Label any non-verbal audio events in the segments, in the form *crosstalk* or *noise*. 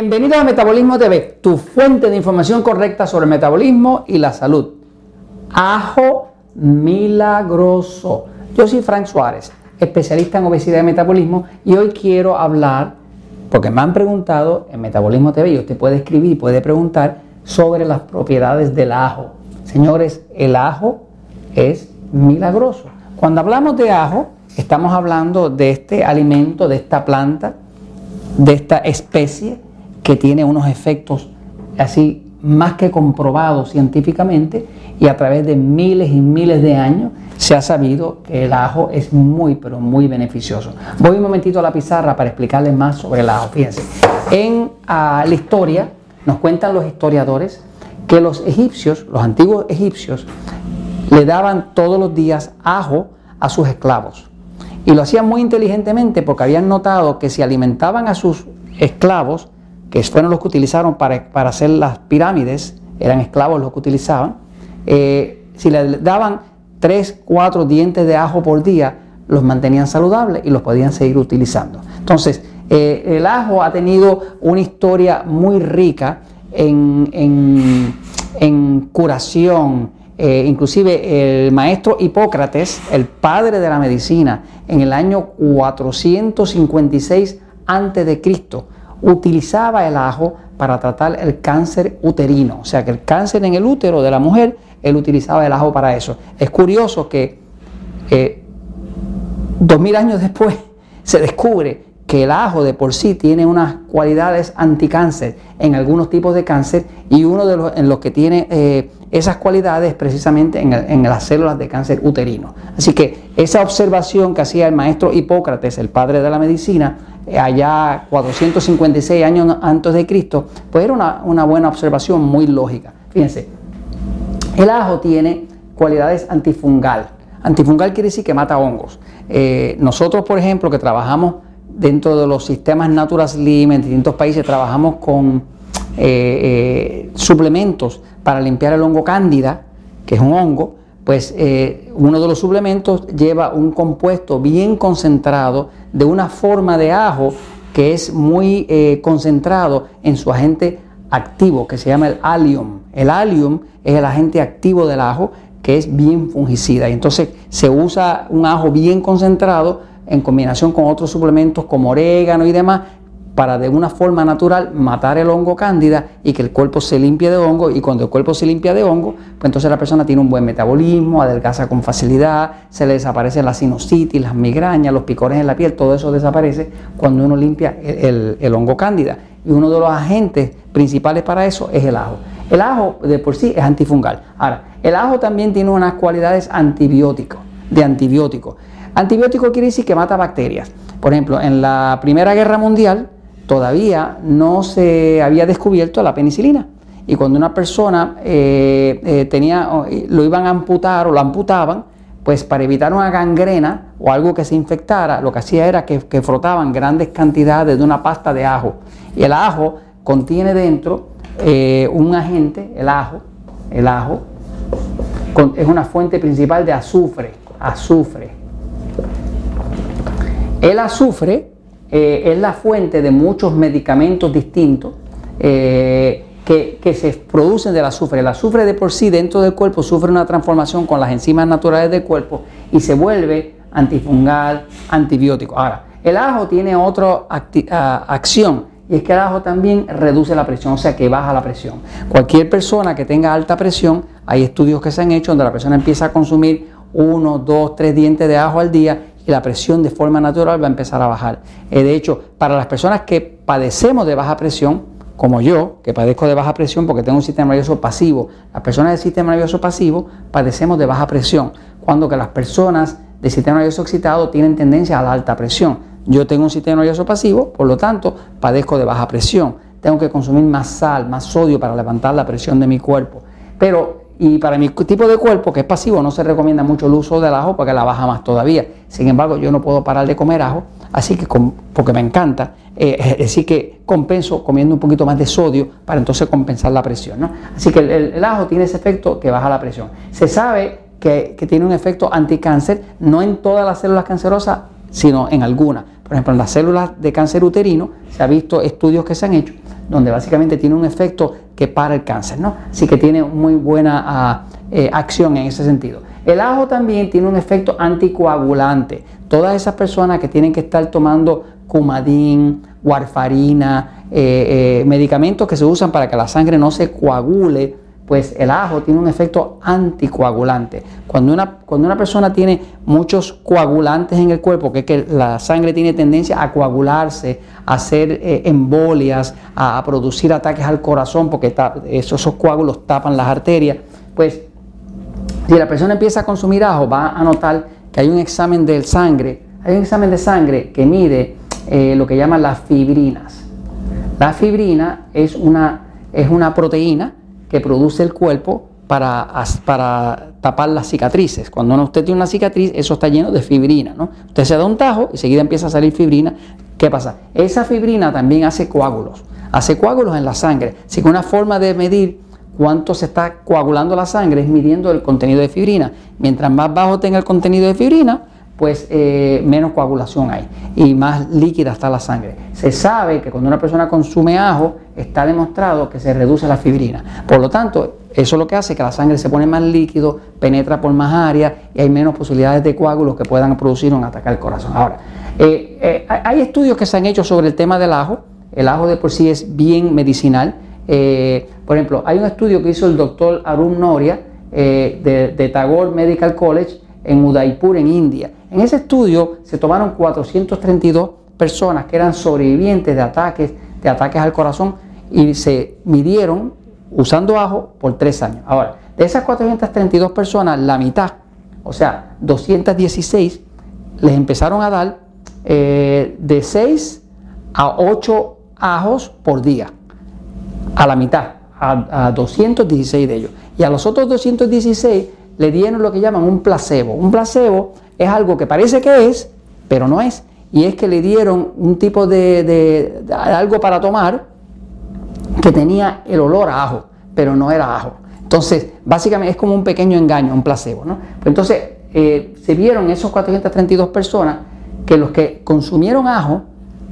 Bienvenidos a Metabolismo TV, tu fuente de información correcta sobre el metabolismo y la salud. Ajo milagroso. Yo soy Frank Suárez, especialista en obesidad y metabolismo, y hoy quiero hablar, porque me han preguntado en Metabolismo TV, y usted puede escribir y puede preguntar sobre las propiedades del ajo. Señores, el ajo es milagroso. Cuando hablamos de ajo, estamos hablando de este alimento, de esta planta, de esta especie que tiene unos efectos así más que comprobados científicamente y a través de miles y miles de años se ha sabido que el ajo es muy pero muy beneficioso. Voy un momentito a la pizarra para explicarles más sobre el ajo. Fíjense, en la historia nos cuentan los historiadores que los egipcios, los antiguos egipcios, le daban todos los días ajo a sus esclavos. Y lo hacían muy inteligentemente porque habían notado que si alimentaban a sus esclavos, que fueron los que utilizaron para, hacer las pirámides, eran esclavos los que utilizaban, eh, si le daban 3, 4 dientes de ajo por día, los mantenían saludables y los podían seguir utilizando. Entonces, eh, el ajo ha tenido una historia muy rica en, curación. Eh, inclusive el maestro Hipócrates, el padre de la medicina, en el año 456 a.C., utilizaba el ajo para tratar el cáncer uterino. O sea que el cáncer en el útero de la mujer, él utilizaba el ajo para eso. Es curioso que eh, dos mil años después *laughs* se descubre que el ajo de por sí tiene unas cualidades anticáncer en algunos tipos de cáncer y uno de los en los que tiene eh, esas cualidades precisamente en, en, las células de cáncer uterino. Así que esa observación que hacía el maestro Hipócrates, el padre de la medicina, allá 456 años antes de Cristo, pues era una, buena observación muy lógica. Fíjense, el ajo tiene cualidades antifungal. Antifungal quiere decir que mata hongos. Eh, nosotros, por ejemplo, que trabajamos dentro de los sistemas Natural Slim en distintos países, trabajamos con eh, eh, suplementos para limpiar el hongo cándida, que es un hongo, pues eh, uno de los suplementos lleva un compuesto bien concentrado de una forma de ajo que es muy eh, concentrado en su agente activo, que se llama el allium. El allium es el agente activo del ajo que es bien fungicida. Y entonces se usa un ajo bien concentrado en combinación con otros suplementos como orégano y demás para de una forma natural matar el hongo cándida y que el cuerpo se limpie de hongo y cuando el cuerpo se limpia de hongo, pues entonces la persona tiene un buen metabolismo, adelgaza con facilidad, se le desaparece la sinusitis, las migrañas, los picores en la piel, todo eso desaparece cuando uno limpia el, hongo cándida. Y uno de los agentes principales para eso es el ajo. El ajo de por sí es antifungal. Ahora, el ajo también tiene unas cualidades antibióticos, de antibiótico. Antibiótico quiere decir que mata bacterias. Por ejemplo, en la Primera Guerra Mundial, todavía no se había descubierto la penicilina. Y cuando una persona eh, eh, tenía, lo iban a amputar o lo amputaban, pues para evitar una gangrena o algo que se infectara, lo que hacía era que, frotaban grandes cantidades de una pasta de ajo. Y el ajo contiene dentro eh, un agente, el ajo, el ajo es una fuente principal de azufre, azufre. El azufre eh, es la fuente de muchos medicamentos distintos eh, que, que, se producen del azufre. El azufre de por sí dentro del cuerpo sufre una transformación con las enzimas naturales del cuerpo y se vuelve antifungal, antibiótico. Ahora, el ajo tiene otra acción y es que el ajo también reduce la presión, o sea que baja la presión. Cualquier persona que tenga alta presión, hay estudios que se han hecho donde la persona empieza a consumir uno, dos, tres dientes de ajo al día y la presión de forma natural va a empezar a bajar. Eh, de hecho, para las personas que padecemos de baja presión, como yo, que padezco de baja presión porque tengo un sistema nervioso pasivo, las personas del sistema nervioso pasivo padecemos de baja presión, cuando que las personas del sistema nervioso excitado tienen tendencia a la alta presión. Yo tengo un sistema nervioso pasivo, por lo tanto, padezco de baja presión. Tengo que consumir más sal, más sodio para levantar la presión de mi cuerpo. Pero y para mi tipo de cuerpo, que es pasivo, no se recomienda mucho el uso del ajo porque la baja más todavía. Sin embargo, yo no puedo parar de comer ajo, así que porque me encanta, eh, así que compenso comiendo un poquito más de sodio para entonces compensar la presión. ¿no? Así que el, ajo tiene ese efecto que baja la presión. Se sabe que, que tiene un efecto anticáncer, no en todas las células cancerosas, sino en algunas. Por ejemplo, en las células de cáncer uterino se ha visto estudios que se han hecho donde básicamente tiene un efecto que para el cáncer, ¿no? Así que tiene muy buena ah, eh, acción en ese sentido. El ajo también tiene un efecto anticoagulante. Todas esas personas que tienen que estar tomando cumadín, warfarina, eh, eh, medicamentos que se usan para que la sangre no se coagule, pues el ajo tiene un efecto anticoagulante. Cuando una, cuando una persona tiene muchos coagulantes en el cuerpo, que es que la sangre tiene tendencia a coagularse, a hacer eh, embolias, a, producir ataques al corazón, porque esos, coágulos tapan las arterias, pues si la persona empieza a consumir ajo, va a notar que hay un examen de sangre, hay un examen de sangre que mide eh, lo que llaman las fibrinas. La fibrina es una, es una proteína que produce el cuerpo para, para tapar las cicatrices. Cuando usted tiene una cicatriz, eso está lleno de fibrina. ¿no? Usted se da un tajo y seguida empieza a salir fibrina. ¿Qué pasa? Esa fibrina también hace coágulos, hace coágulos en la sangre. Así que una forma de medir cuánto se está coagulando la sangre es midiendo el contenido de fibrina. Mientras más bajo tenga el contenido de fibrina, pues eh, menos coagulación hay y más líquida está la sangre. Se sabe que cuando una persona consume ajo está demostrado que se reduce la fibrina. Por lo tanto, eso lo que hace que la sangre se pone más líquido, penetra por más áreas y hay menos posibilidades de coágulos que puedan producir un ataque al corazón. Ahora, eh, eh, hay estudios que se han hecho sobre el tema del ajo. El ajo de por sí es bien medicinal. por ejemplo, hay un estudio que hizo el doctor Arun Noria de, de Tagore Medical College en Udaipur, en India. En ese estudio se tomaron 432 personas que eran sobrevivientes de ataques, de ataques al corazón y se midieron usando ajo por tres años. Ahora, de esas 432 personas, la mitad, o sea, 216, les empezaron a dar eh, de 6 a 8 ajos por día. A la mitad, a, a 216 de ellos. Y a los otros 216 le dieron lo que llaman un placebo. Un placebo es algo que parece que es, pero no es. Y es que le dieron un tipo de, algo para tomar que tenía el olor a ajo, pero no era ajo. Entonces, básicamente es como un pequeño engaño, un placebo. ¿no? Pues entonces, eh, se vieron esos 432 personas que los que consumieron ajo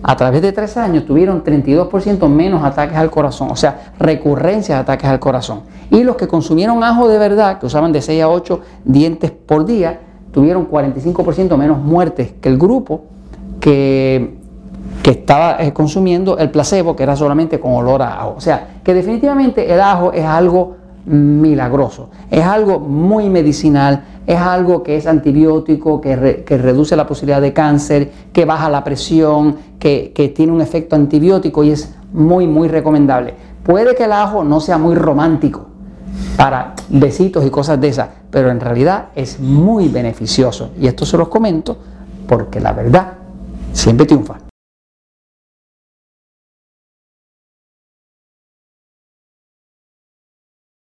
a través de tres años tuvieron 32% menos ataques al corazón, o sea, recurrencias de ataques al corazón. Y los que consumieron ajo de verdad, que usaban de 6 a 8 dientes por día, tuvieron 45% menos muertes que el grupo que, que estaba eh, consumiendo el placebo, que era solamente con olor a ajo. O sea, que definitivamente el ajo es algo milagroso, es algo muy medicinal, es algo que es antibiótico, que, reduce la posibilidad de cáncer, que baja la presión, que, que tiene un efecto antibiótico y es muy, muy recomendable. Puede que el ajo no sea muy romántico para besitos y cosas de esas, pero en realidad es muy beneficioso. Y esto se los comento porque la verdad siempre triunfa.